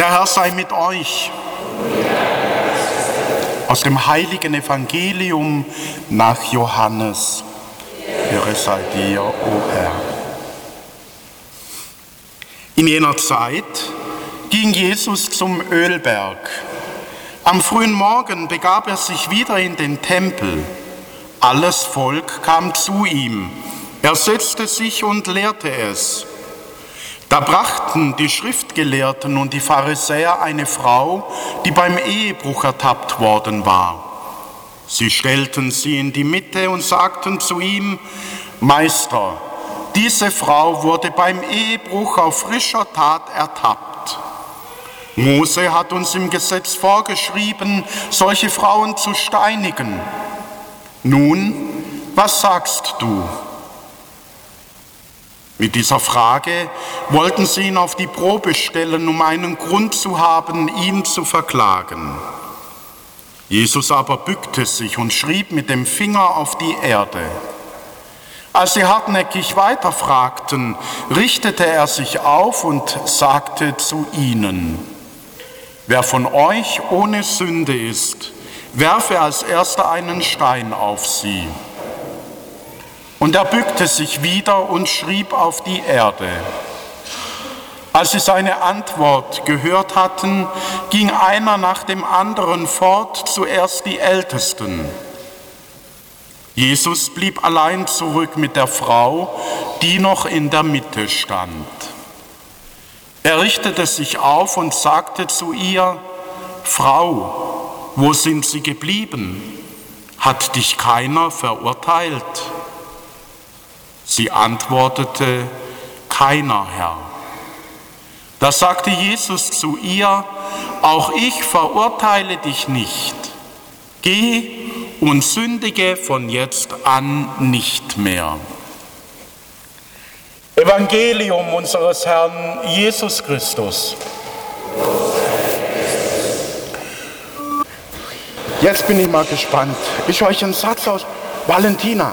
Der Herr sei mit euch. Aus dem heiligen Evangelium nach Johannes. Ehre sei dir, o Herr. In jener Zeit ging Jesus zum Ölberg. Am frühen Morgen begab er sich wieder in den Tempel. Alles Volk kam zu ihm. Er setzte sich und lehrte es. Da brachten die Schriftgelehrten und die Pharisäer eine Frau, die beim Ehebruch ertappt worden war. Sie stellten sie in die Mitte und sagten zu ihm, Meister, diese Frau wurde beim Ehebruch auf frischer Tat ertappt. Mose hat uns im Gesetz vorgeschrieben, solche Frauen zu steinigen. Nun, was sagst du? Mit dieser Frage wollten sie ihn auf die Probe stellen, um einen Grund zu haben, ihn zu verklagen. Jesus aber bückte sich und schrieb mit dem Finger auf die Erde. Als sie hartnäckig weiterfragten, richtete er sich auf und sagte zu ihnen, wer von euch ohne Sünde ist, werfe als erster einen Stein auf sie. Und er bückte sich wieder und schrieb auf die Erde. Als sie seine Antwort gehört hatten, ging einer nach dem anderen fort, zuerst die Ältesten. Jesus blieb allein zurück mit der Frau, die noch in der Mitte stand. Er richtete sich auf und sagte zu ihr, Frau, wo sind sie geblieben? Hat dich keiner verurteilt? Sie antwortete, keiner Herr. Da sagte Jesus zu ihr, auch ich verurteile dich nicht. Geh und sündige von jetzt an nicht mehr. Evangelium unseres Herrn Jesus Christus. Jetzt bin ich mal gespannt. Ich euch einen Satz aus Valentina.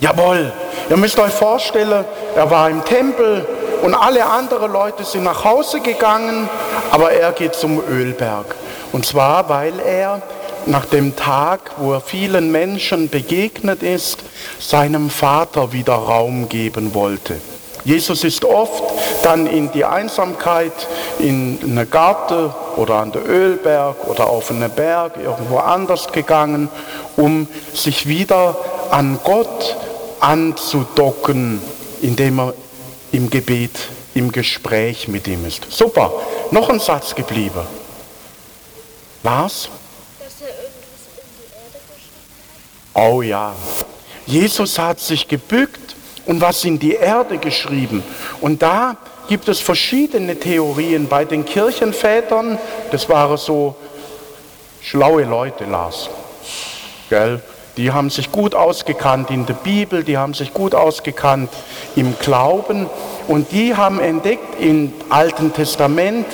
Jawohl, ihr müsst euch vorstellen, er war im Tempel und alle anderen Leute sind nach Hause gegangen, aber er geht zum Ölberg. Und zwar, weil er nach dem Tag, wo er vielen Menschen begegnet ist, seinem Vater wieder Raum geben wollte. Jesus ist oft dann in die Einsamkeit, in einen Garten oder an den Ölberg oder auf einen Berg, irgendwo anders gegangen, um sich wieder an Gott anzudocken, indem er im Gebet, im Gespräch mit ihm ist. Super, noch ein Satz geblieben. Was? Dass er irgendwas in die Erde geschrieben hat? Oh ja. Jesus hat sich gebückt und was in die Erde geschrieben. Und da gibt es verschiedene Theorien bei den Kirchenvätern. Das waren so schlaue Leute, Lars. Gell? Die haben sich gut ausgekannt in der Bibel, die haben sich gut ausgekannt im Glauben und die haben entdeckt, im Alten Testament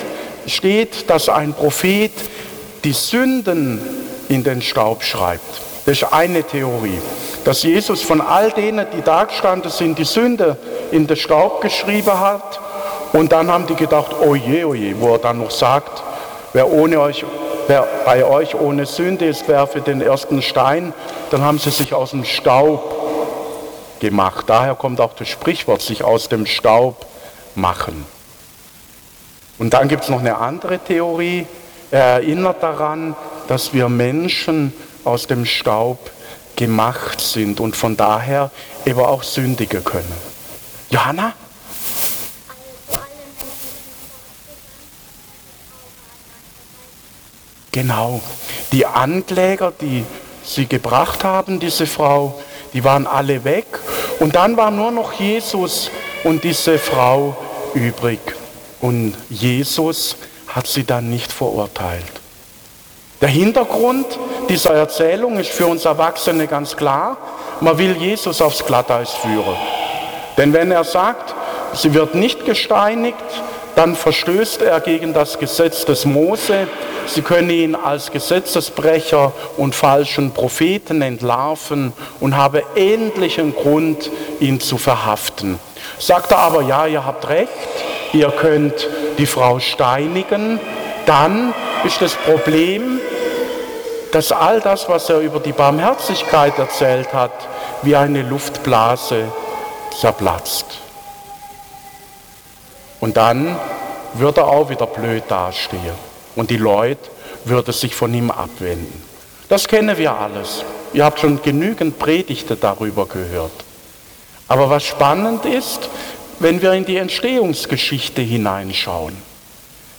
steht, dass ein Prophet die Sünden in den Staub schreibt. Das ist eine Theorie. Dass Jesus von all denen, die da gestanden sind, die Sünde in den Staub geschrieben hat. Und dann haben die gedacht, oh je, oh wo er dann noch sagt, wer ohne euch wer bei euch ohne Sünde ist, werfe den ersten Stein. Dann haben sie sich aus dem Staub gemacht. Daher kommt auch das Sprichwort, sich aus dem Staub machen. Und dann gibt es noch eine andere Theorie. Er erinnert daran, dass wir Menschen aus dem Staub gemacht sind und von daher eben auch sündigen können. Johanna? Genau. Die Ankläger, die sie gebracht haben, diese Frau, die waren alle weg. Und dann war nur noch Jesus und diese Frau übrig. Und Jesus hat sie dann nicht verurteilt. Der Hintergrund dieser Erzählung ist für uns Erwachsene ganz klar. Man will Jesus aufs Glatteis führen. Denn wenn er sagt, sie wird nicht gesteinigt, dann verstößt er gegen das Gesetz des Mose Sie können ihn als Gesetzesbrecher und falschen Propheten entlarven und haben endlichen Grund, ihn zu verhaften. Sagt er aber, ja, ihr habt recht, ihr könnt die Frau steinigen, dann ist das Problem, dass all das, was er über die Barmherzigkeit erzählt hat, wie eine Luftblase zerplatzt. Und dann würde er auch wieder blöd dastehen und die Leute würden sich von ihm abwenden. Das kennen wir alles. Ihr habt schon genügend Predigte darüber gehört. Aber was spannend ist, wenn wir in die Entstehungsgeschichte hineinschauen.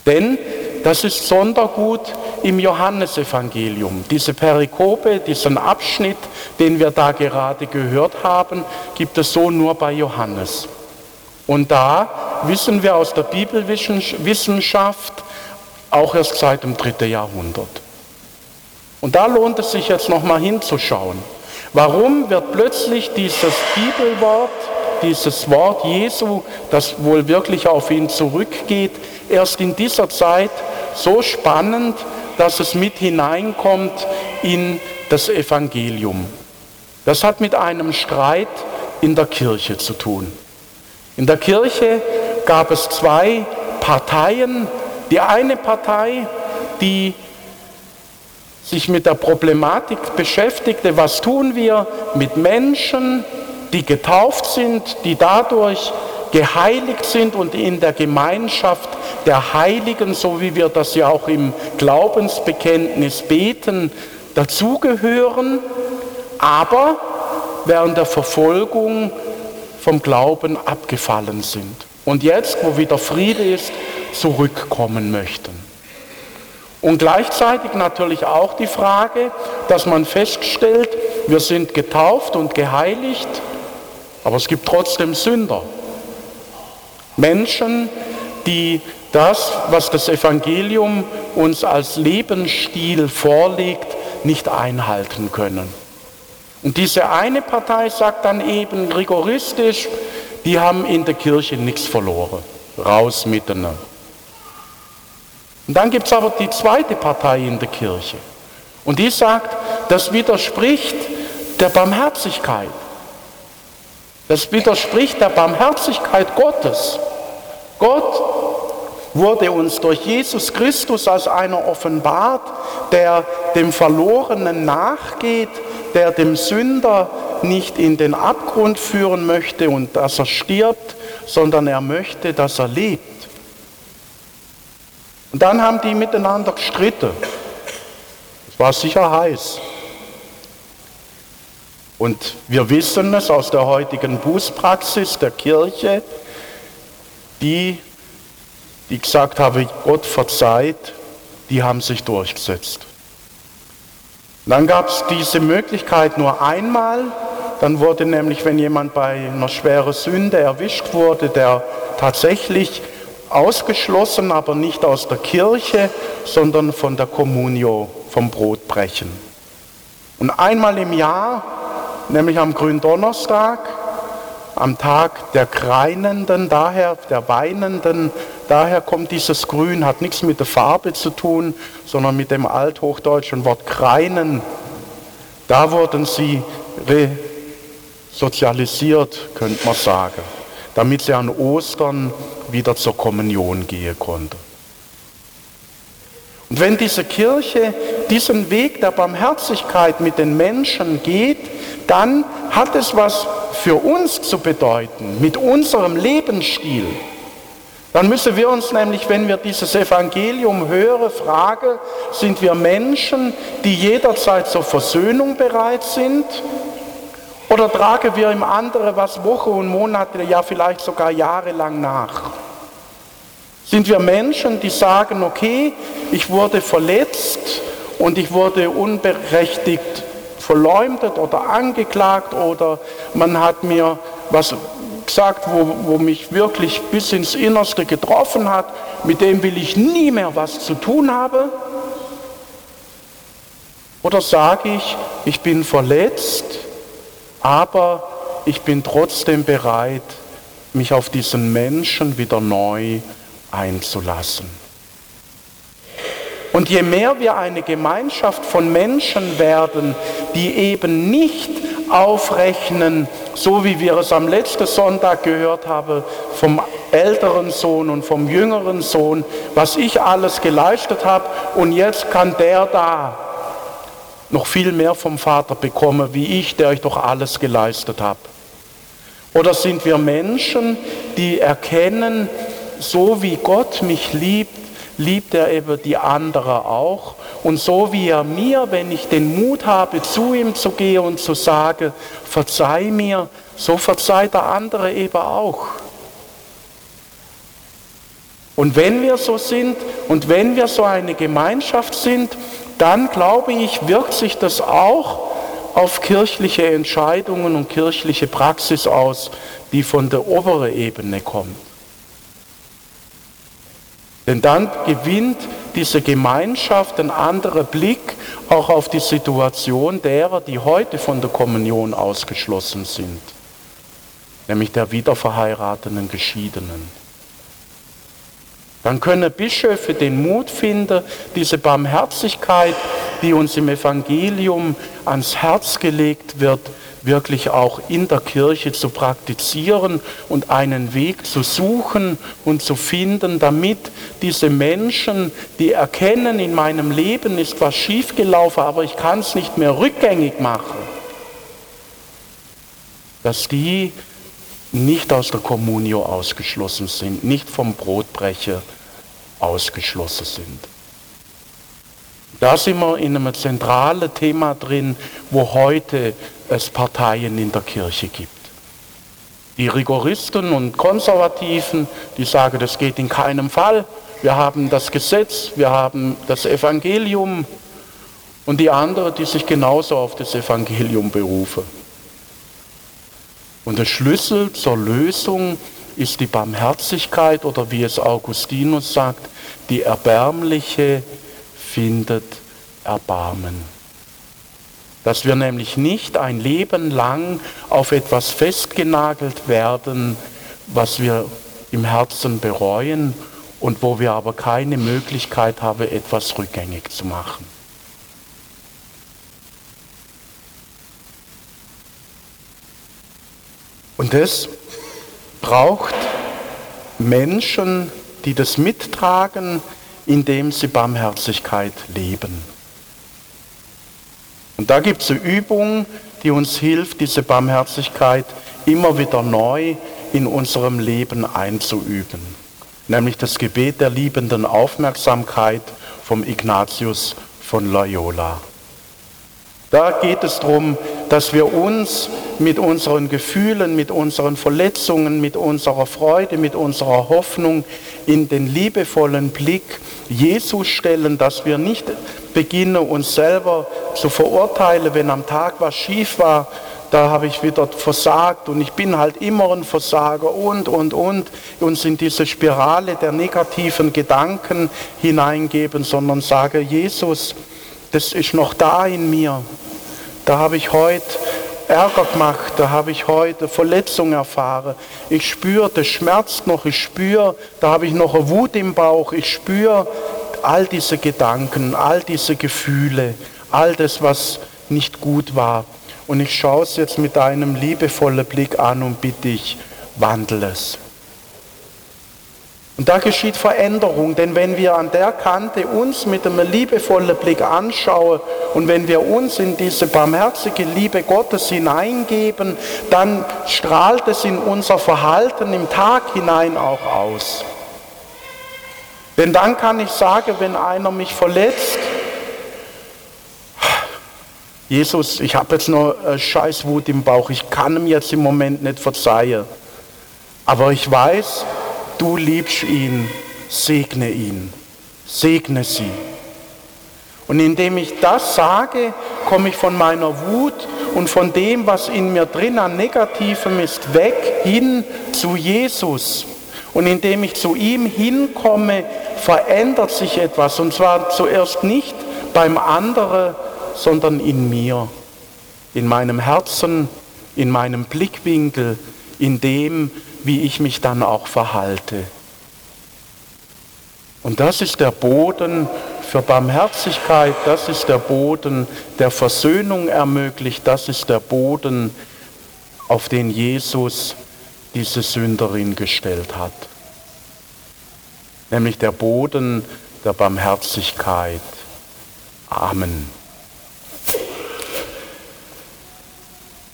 Denn das ist Sondergut im Johannesevangelium. Diese Perikope, diesen Abschnitt, den wir da gerade gehört haben, gibt es so nur bei Johannes. Und da wissen wir aus der Bibelwissenschaft auch erst seit dem dritten Jahrhundert. Und da lohnt es sich jetzt nochmal hinzuschauen. Warum wird plötzlich dieses Bibelwort, dieses Wort Jesu, das wohl wirklich auf ihn zurückgeht, erst in dieser Zeit so spannend, dass es mit hineinkommt in das Evangelium. Das hat mit einem Streit in der Kirche zu tun. In der Kirche gab es zwei Parteien. Die eine Partei, die sich mit der Problematik beschäftigte, was tun wir mit Menschen, die getauft sind, die dadurch geheiligt sind und in der Gemeinschaft der Heiligen, so wie wir das ja auch im Glaubensbekenntnis beten, dazugehören, aber während der Verfolgung vom Glauben abgefallen sind und jetzt, wo wieder Friede ist, zurückkommen möchten. Und gleichzeitig natürlich auch die Frage, dass man feststellt, wir sind getauft und geheiligt, aber es gibt trotzdem Sünder. Menschen, die das, was das Evangelium uns als Lebensstil vorlegt, nicht einhalten können. Und diese eine Partei sagt dann eben rigoristisch, die haben in der Kirche nichts verloren. Raus mit denen. Und dann gibt es aber die zweite Partei in der Kirche. Und die sagt, das widerspricht der Barmherzigkeit. Das widerspricht der Barmherzigkeit Gottes. Gott wurde uns durch Jesus Christus als einer offenbart, der dem Verlorenen nachgeht, der dem Sünder nicht in den Abgrund führen möchte und dass er stirbt, sondern er möchte, dass er lebt. Und dann haben die miteinander gestritten. Es war sicher heiß. Und wir wissen es aus der heutigen Bußpraxis der Kirche, die, die gesagt haben, Gott verzeiht, die haben sich durchgesetzt. Dann gab es diese Möglichkeit nur einmal, dann wurde nämlich, wenn jemand bei einer schweren Sünde erwischt wurde, der tatsächlich ausgeschlossen, aber nicht aus der Kirche, sondern von der Kommunio, vom Brotbrechen. Und einmal im Jahr, nämlich am Gründonnerstag, am Tag der Kreinenden, daher der Weinenden, daher kommt dieses Grün, hat nichts mit der Farbe zu tun, sondern mit dem althochdeutschen Wort Kreinen. Da wurden sie resozialisiert, könnte man sagen, damit sie an Ostern wieder zur Kommunion gehen konnte. Und wenn diese Kirche diesen Weg der Barmherzigkeit mit den Menschen geht, dann hat es was für uns zu bedeuten, mit unserem Lebensstil. Dann müssen wir uns nämlich, wenn wir dieses Evangelium hören, fragen, sind wir Menschen, die jederzeit zur Versöhnung bereit sind? Oder tragen wir im anderen was Wochen und Monate, ja vielleicht sogar jahrelang nach? Sind wir Menschen, die sagen, okay, ich wurde verletzt und ich wurde unberechtigt verleumdet oder angeklagt oder man hat mir was gesagt, wo, wo mich wirklich bis ins Innerste getroffen hat, mit dem will ich nie mehr was zu tun haben? Oder sage ich, ich bin verletzt, aber ich bin trotzdem bereit, mich auf diesen Menschen wieder neu einzulassen. Und je mehr wir eine Gemeinschaft von Menschen werden, die eben nicht aufrechnen, so wie wir es am letzten Sonntag gehört haben, vom älteren Sohn und vom jüngeren Sohn, was ich alles geleistet habe und jetzt kann der da noch viel mehr vom Vater bekommen, wie ich, der euch doch alles geleistet habe. Oder sind wir Menschen, die erkennen, so wie Gott mich liebt, liebt er eben die andere auch. Und so wie er mir, wenn ich den Mut habe, zu ihm zu gehen und zu sagen, verzeih mir, so verzeiht der andere eben auch. Und wenn wir so sind und wenn wir so eine Gemeinschaft sind, dann glaube ich, wirkt sich das auch auf kirchliche Entscheidungen und kirchliche Praxis aus, die von der oberen Ebene kommt. Denn dann gewinnt diese Gemeinschaft einen anderen Blick auch auf die Situation derer, die heute von der Kommunion ausgeschlossen sind, nämlich der wiederverheirateten Geschiedenen. Dann können Bischöfe den Mut finden, diese Barmherzigkeit, die uns im Evangelium ans Herz gelegt wird, wirklich auch in der Kirche zu praktizieren und einen Weg zu suchen und zu finden, damit diese Menschen, die erkennen, in meinem Leben ist was schiefgelaufen, aber ich kann es nicht mehr rückgängig machen, dass die nicht aus der Kommunio ausgeschlossen sind, nicht vom Brotbrecher ausgeschlossen sind. Da sind wir in einem zentralen Thema drin, wo heute es Parteien in der Kirche gibt. Die Rigoristen und Konservativen, die sagen, das geht in keinem Fall. Wir haben das Gesetz, wir haben das Evangelium und die anderen, die sich genauso auf das Evangelium berufen. Und der Schlüssel zur Lösung ist die Barmherzigkeit oder wie es Augustinus sagt, die erbärmliche findet Erbarmen. Dass wir nämlich nicht ein Leben lang auf etwas festgenagelt werden, was wir im Herzen bereuen und wo wir aber keine Möglichkeit haben, etwas rückgängig zu machen. Und das braucht Menschen, die das mittragen, indem sie Barmherzigkeit leben. Und da gibt es eine Übung, die uns hilft, diese Barmherzigkeit immer wieder neu in unserem Leben einzuüben. Nämlich das Gebet der liebenden Aufmerksamkeit vom Ignatius von Loyola. Da geht es darum, dass wir uns mit unseren Gefühlen, mit unseren Verletzungen, mit unserer Freude, mit unserer Hoffnung in den liebevollen Blick Jesus stellen, dass wir nicht beginnen, uns selber zu verurteilen, wenn am Tag was schief war, da habe ich wieder versagt und ich bin halt immer ein Versager und, und, und, uns in diese Spirale der negativen Gedanken hineingeben, sondern sage, Jesus, das ist noch da in mir. Da habe ich heute Ärger gemacht, da habe ich heute Verletzung erfahren. Ich spüre, das schmerzt noch, ich spüre, da habe ich noch eine Wut im Bauch, ich spüre all diese Gedanken, all diese Gefühle, all das, was nicht gut war. Und ich schaue es jetzt mit einem liebevollen Blick an und bitte dich, wandel es. Und da geschieht Veränderung, denn wenn wir an der Kante uns mit einem liebevollen Blick anschauen und wenn wir uns in diese barmherzige Liebe Gottes hineingeben, dann strahlt es in unser Verhalten im Tag hinein auch aus. Denn dann kann ich sagen, wenn einer mich verletzt, Jesus, ich habe jetzt noch Scheißwut im Bauch, ich kann ihm jetzt im Moment nicht verzeihen. Aber ich weiß, du liebst ihn, segne ihn, segne sie. Und indem ich das sage, komme ich von meiner Wut und von dem, was in mir drin an Negativem ist, weg hin zu Jesus. Und indem ich zu ihm hinkomme, verändert sich etwas. Und zwar zuerst nicht beim anderen, sondern in mir, in meinem Herzen, in meinem Blickwinkel, in dem, wie ich mich dann auch verhalte. Und das ist der Boden für Barmherzigkeit, das ist der Boden, der Versöhnung ermöglicht, das ist der Boden, auf den Jesus diese Sünderin gestellt hat. Nämlich der Boden der Barmherzigkeit. Amen.